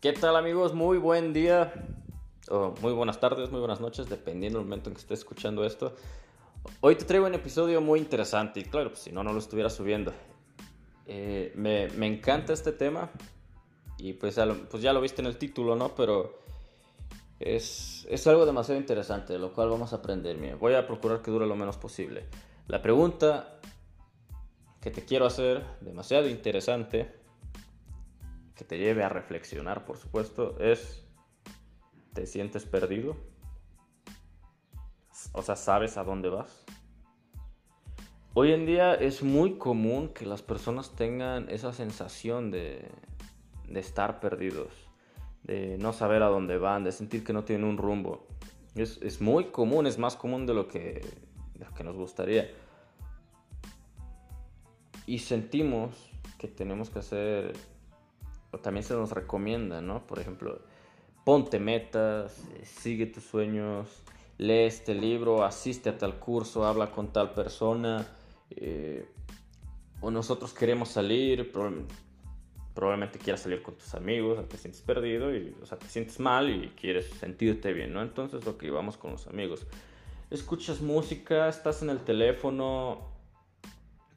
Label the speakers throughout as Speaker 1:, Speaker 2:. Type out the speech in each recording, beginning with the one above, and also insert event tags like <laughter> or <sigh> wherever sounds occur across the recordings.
Speaker 1: ¿Qué tal amigos? Muy buen día, o muy buenas tardes, muy buenas noches, dependiendo del momento en que estés escuchando esto. Hoy te traigo un episodio muy interesante y claro, pues si no, no lo estuviera subiendo. Eh, me, encanta este tema y pues, pues, ya lo viste en el título, ¿no? Pero es, es algo demasiado interesante, de lo cual vamos a aprender. Mira, voy a procurar que dure lo menos posible. La pregunta que te quiero hacer, demasiado interesante, que te lleve a reflexionar, por supuesto, es, ¿te sientes perdido? O sea, ¿sabes a dónde vas? Hoy en día es muy común que las personas tengan esa sensación de, de estar perdidos, de no saber a dónde van, de sentir que no tienen un rumbo. Es, es muy común, es más común de lo que, de lo que nos gustaría. Y sentimos que tenemos que hacer también se nos recomienda, ¿no? Por ejemplo, ponte metas, eh, sigue tus sueños, lee este libro, asiste a tal curso, habla con tal persona, eh, o nosotros queremos salir, probablemente, quieras salir con tus amigos, te sientes perdido, y, o sea, te sientes mal y quieres sentirte bien, ¿no? Entonces, que vamos con los amigos. Escuchas música, estás en el teléfono,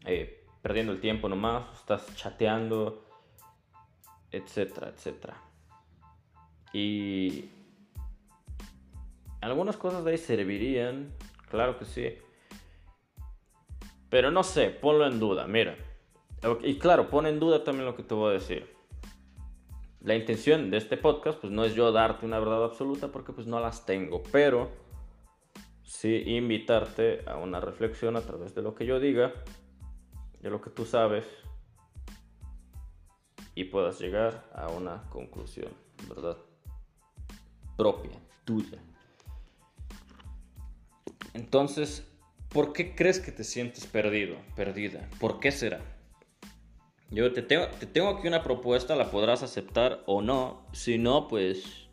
Speaker 1: eh, perdiendo el tiempo nomás, estás chateando, etcétera, etcétera. Y algunas cosas de ahí servirían, claro que sí. Pero no sé, ponlo en duda, mira. Y claro, pon en duda también lo que te voy a decir. La intención de este podcast pues no es yo darte una verdad absoluta porque pues no las tengo, pero sí invitarte a una reflexión a través de lo que yo diga, de lo que tú sabes y puedas llegar a una conclusión, ¿verdad? Propia, tuya. Entonces, ¿por qué crees que te sientes perdido, perdida? ¿Por qué será? Yo te tengo, te tengo aquí una propuesta, la podrás aceptar o no. Si no, pues.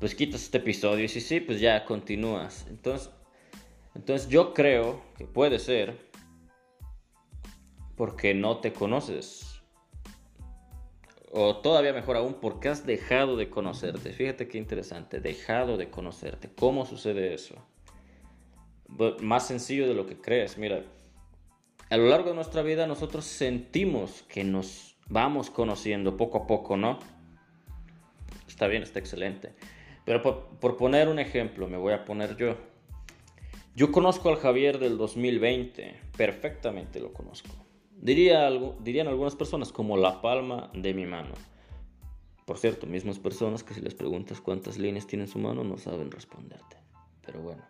Speaker 1: Pues quitas este episodio. Y si sí, pues ya continúas. Entonces, entonces yo creo que puede ser porque no te conoces o todavía mejor aún, porque has dejado de conocerte. Fíjate qué interesante, dejado de conocerte. ¿Cómo sucede eso? Más sencillo de lo que crees. Mira, a lo largo de nuestra vida nosotros sentimos que nos vamos conociendo poco a poco, ¿no? Está bien, está excelente. Pero por, poner un ejemplo, me voy a poner yo. Yo conozco al Javier del 2020, perfectamente lo conozco. Diría algo, dirían algunas personas como la palma de mi mano. Por cierto, mismas personas que si les preguntas cuántas líneas tiene en su mano no saben responderte. Pero bueno.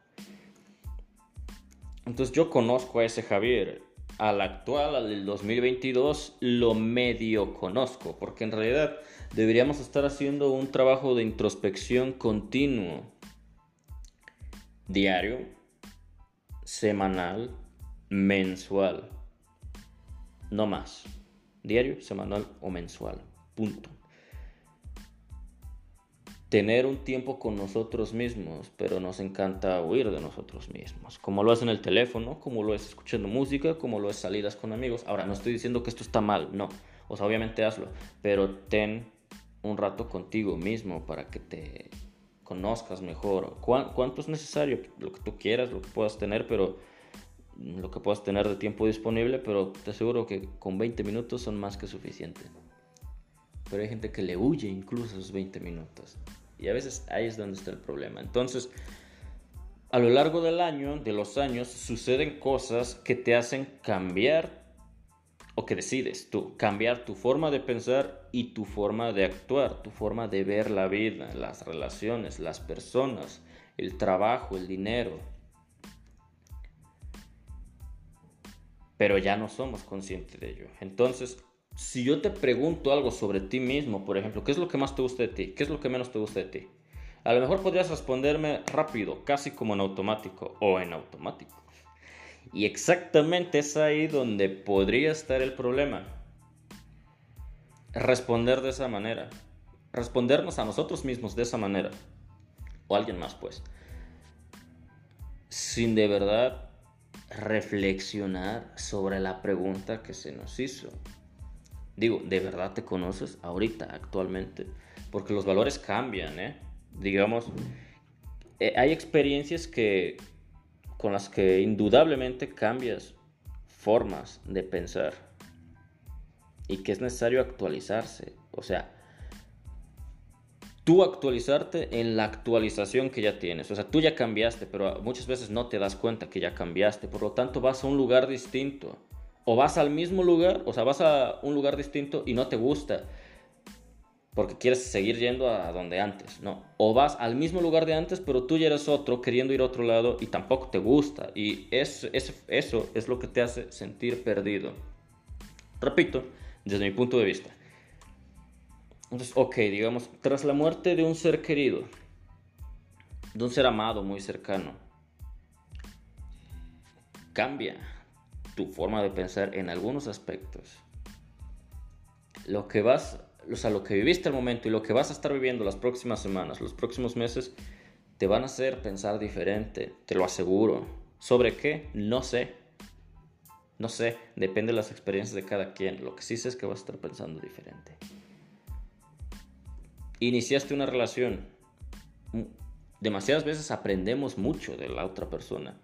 Speaker 1: Entonces yo conozco a ese Javier. Al actual, al del 2022, lo medio conozco. Porque en realidad deberíamos estar haciendo un trabajo de introspección continuo. Diario, semanal, mensual no más. Diario, semanal o mensual. Punto. Tener un tiempo con nosotros mismos, pero nos encanta huir de nosotros mismos. Como lo es en el teléfono, como lo es escuchando música, como lo es salidas con amigos. Ahora, no estoy diciendo que esto está mal, no. O sea, obviamente hazlo, pero ten un rato contigo mismo para que te conozcas mejor. ¿Cuánto es necesario? Lo que tú quieras, lo que puedas tener, pero lo que puedas tener de tiempo disponible, pero te aseguro que con 20 minutos son más que suficiente. Pero hay gente que le huye incluso esos 20 minutos. Y a veces ahí es donde está el problema. Entonces, a lo largo del año, de los años, suceden cosas que te hacen cambiar o que decides tú, cambiar tu forma de pensar y tu forma de actuar, tu forma de ver la vida, las relaciones, las personas, el trabajo, el dinero, pero ya no somos conscientes de ello. Entonces, si yo te pregunto algo sobre ti mismo, por ejemplo, ¿qué es lo que más te gusta de ti? ¿Qué es lo que menos te gusta de ti? A lo mejor podrías responderme rápido, casi como en automático o en automático. Y exactamente es ahí donde podría estar el problema. Responder de esa manera. Respondernos a nosotros mismos de esa manera. O alguien más, pues. Sin de verdad reflexionar sobre la pregunta que se nos hizo. Digo, ¿de verdad te conoces ahorita, actualmente? Porque los valores cambian, ¿eh? Digamos, eh, hay experiencias que con las que indudablemente cambias formas de pensar y que es necesario actualizarse. O sea, tú actualizarte en la actualización que ya tienes. O sea, tú ya cambiaste, pero muchas veces no te das cuenta que ya cambiaste. Por lo tanto, vas a un lugar distinto. O vas al mismo lugar, o sea, vas a un lugar distinto y no te gusta. Porque quieres seguir yendo a donde antes, ¿no? O vas al mismo lugar de antes, pero tú ya eres otro, queriendo ir a otro lado y tampoco te gusta. Y es, eso es lo que te hace sentir perdido. Repito, desde mi punto de vista. Entonces, ok, digamos, tras la muerte de un ser querido, de un ser amado muy cercano, cambia tu forma de pensar en algunos aspectos. Lo que vas, o sea, lo que viviste al momento y lo que vas a estar viviendo las próximas semanas, los próximos meses, te van a hacer pensar diferente, te lo aseguro. ¿Sobre qué? No sé. No sé, depende de las experiencias de cada quien. Lo que sí sé es que vas a estar pensando diferente iniciaste una relación, demasiadas veces aprendemos mucho de la otra persona.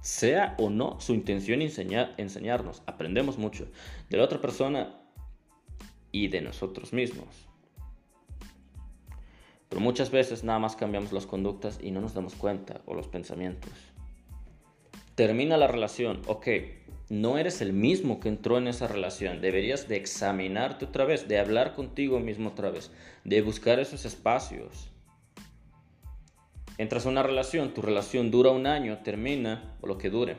Speaker 1: Sea o no su intención enseñar, enseñarnos, aprendemos mucho de la otra persona y de nosotros mismos. Pero muchas veces nada más cambiamos las conductas y no nos damos cuenta o los pensamientos. Termina la relación, ok, no eres el mismo que entró en esa relación. Deberías de examinarte otra vez, de hablar contigo mismo otra vez, de buscar esos espacios. Entras a una relación, tu relación dura un año, termina o lo que dure,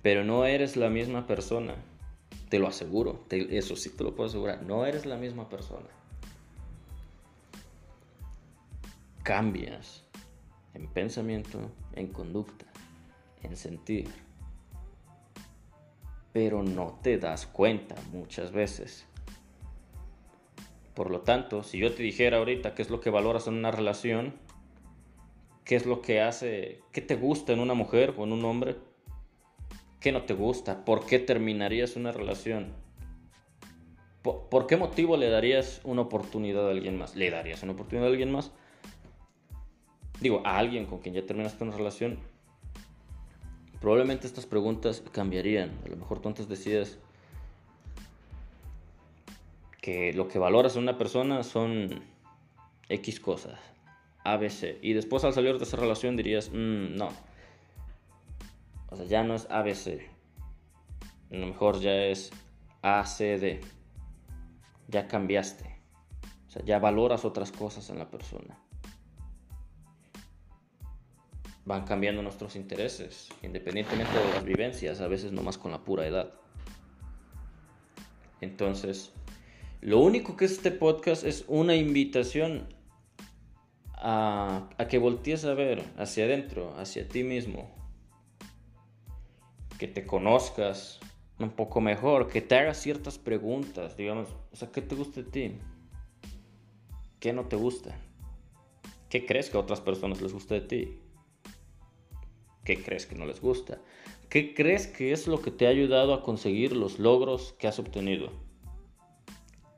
Speaker 1: pero no eres la misma persona. Te lo aseguro, eso sí te lo puedo asegurar, no eres la misma persona. Cambias en pensamiento, en conducta, en sentir pero no te das cuenta muchas veces. Por lo tanto, si yo te dijera ahorita qué es lo que valoras en una relación, qué es lo que hace, qué te gusta en una mujer o en un hombre, qué no te gusta, por qué terminarías una relación, por, qué motivo le darías una oportunidad a alguien más, le darías una oportunidad a alguien más, digo, a alguien con quien ya terminaste una relación, probablemente estas preguntas cambiarían. A lo mejor tú antes decías que lo que valoras en una persona son X cosas, ABC. Y después al salir de esa relación dirías, mm, no. O sea, ya no es ABC. A lo mejor ya es ACD. Ya cambiaste. O sea, ya valoras otras cosas en la persona van cambiando nuestros intereses, independientemente de las vivencias, a veces no más con la pura edad. Entonces, lo único que es este podcast es una invitación a, a que voltees a ver hacia adentro, hacia ti mismo, que te conozcas un poco mejor, que te hagas ciertas preguntas, digamos, o sea, ¿qué te gusta de ti? ¿Qué no te gusta? ¿Qué crees que a otras personas les gusta de ti? ¿Qué crees que no les gusta? ¿Qué crees que es lo que te ha ayudado a conseguir los logros que has obtenido?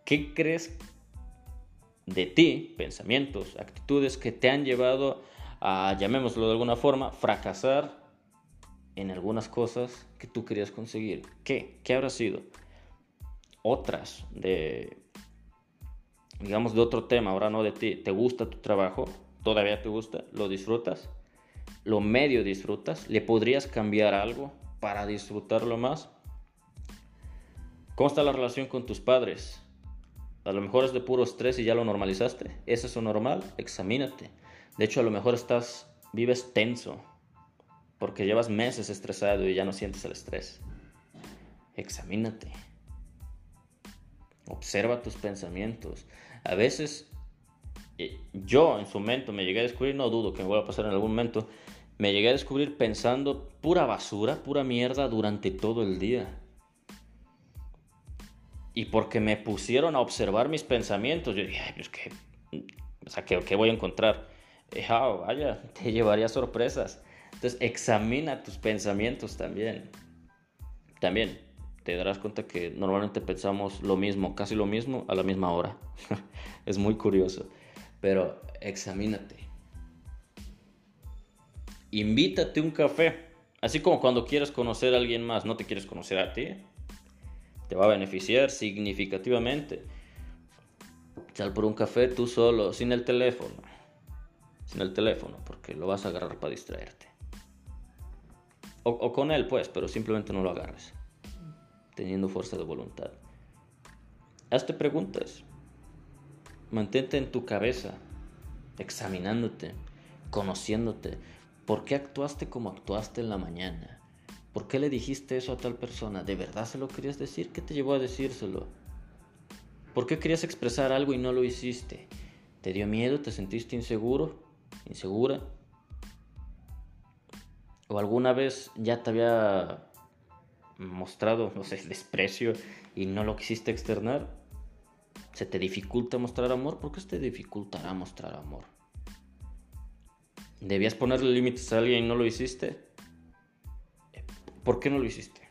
Speaker 1: ¿Qué crees de ti, pensamientos, actitudes que te han llevado a, llamémoslo de alguna forma, fracasar en algunas cosas que tú querías conseguir? ¿Qué? ¿Qué habrá sido? Otras de, digamos, de otro tema, ahora no de ti. ¿Te gusta tu trabajo? ¿Todavía te gusta? ¿Lo disfrutas? Lo medio disfrutas? ¿Le podrías cambiar algo para disfrutarlo más? ¿Cómo está la relación con tus padres? A lo mejor es de puro estrés y ya lo normalizaste. ¿Es eso normal? Examínate. De hecho, a lo mejor estás, vives tenso porque llevas meses estresado y ya no sientes el estrés. Examínate. Observa tus pensamientos. A veces yo en su momento me llegué a descubrir, no dudo que me vuelva a pasar en algún momento, me llegué a descubrir pensando pura basura, pura mierda durante todo el día. Y porque me pusieron a observar mis pensamientos, yo dije, ay, pues que, o sea, ¿qué, voy a encontrar? oh, vaya, <laughs> te llevaría sorpresas. Entonces, examina tus pensamientos también. También, te darás cuenta que normalmente pensamos lo mismo, casi lo mismo, a la misma hora. <laughs> es muy curioso. Pero examínate. Invítate un café. Así como cuando quieres conocer a alguien más, no te quieres conocer a ti. Te va a beneficiar significativamente. Sal por un café tú solo, sin el teléfono. Sin el teléfono, porque lo vas a agarrar para distraerte. O, con él, pues, pero simplemente no lo agarres. Teniendo fuerza de voluntad. Hazte preguntas. Mantente en tu cabeza, examinándote, conociéndote. ¿Por qué actuaste como actuaste en la mañana? ¿Por qué le dijiste eso a tal persona? ¿De verdad se lo querías decir? ¿Qué te llevó a decírselo? ¿Por qué querías expresar algo y no lo hiciste? ¿Te dio miedo? ¿Te sentiste inseguro? ¿Insegura? ¿O alguna vez ya te había mostrado, no sé, <laughs> desprecio y no lo quisiste externar? ¿Se te dificulta mostrar amor? ¿Por qué se te dificultará mostrar amor? ¿Debías ponerle límites a alguien y no lo hiciste? ¿Por qué no lo hiciste?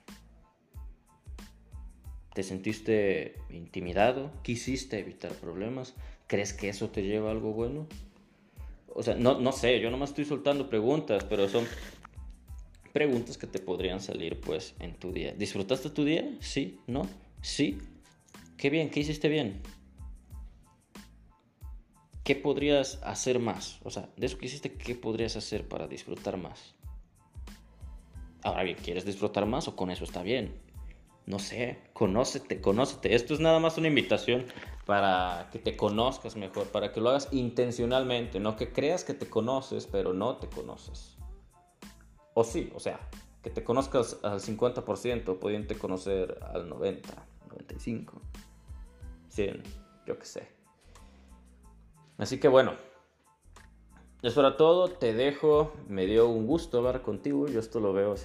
Speaker 1: ¿Te sentiste intimidado? ¿Quisiste evitar problemas? ¿Crees que eso te lleva a algo bueno? O sea, no, no sé, yo nomás estoy soltando preguntas, pero son preguntas que te podrían salir pues en tu día. ¿Disfrutaste tu día? Sí, ¿no? Sí. Qué bien, ¿qué hiciste bien? ¿Qué podrías hacer más? O sea, de eso que hiciste, ¿qué podrías hacer para disfrutar más? Ahora bien, ¿quieres disfrutar más o con eso está bien? No sé, conócete, conócete. Esto es nada más una invitación para que te conozcas mejor, para que lo hagas intencionalmente, no que creas que te conoces, pero no te conoces. O sí, o sea, que te conozcas al 50%, pudiente conocer al 90, 95, 100, yo qué sé. Así que bueno, eso era todo, te dejo, me dio un gusto hablar contigo, yo esto lo veo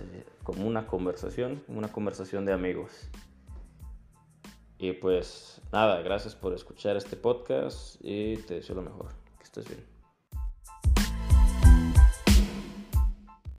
Speaker 1: como una conversación, una conversación de amigos. Y pues nada, gracias por escuchar este podcast y te deseo lo mejor, que estés bien.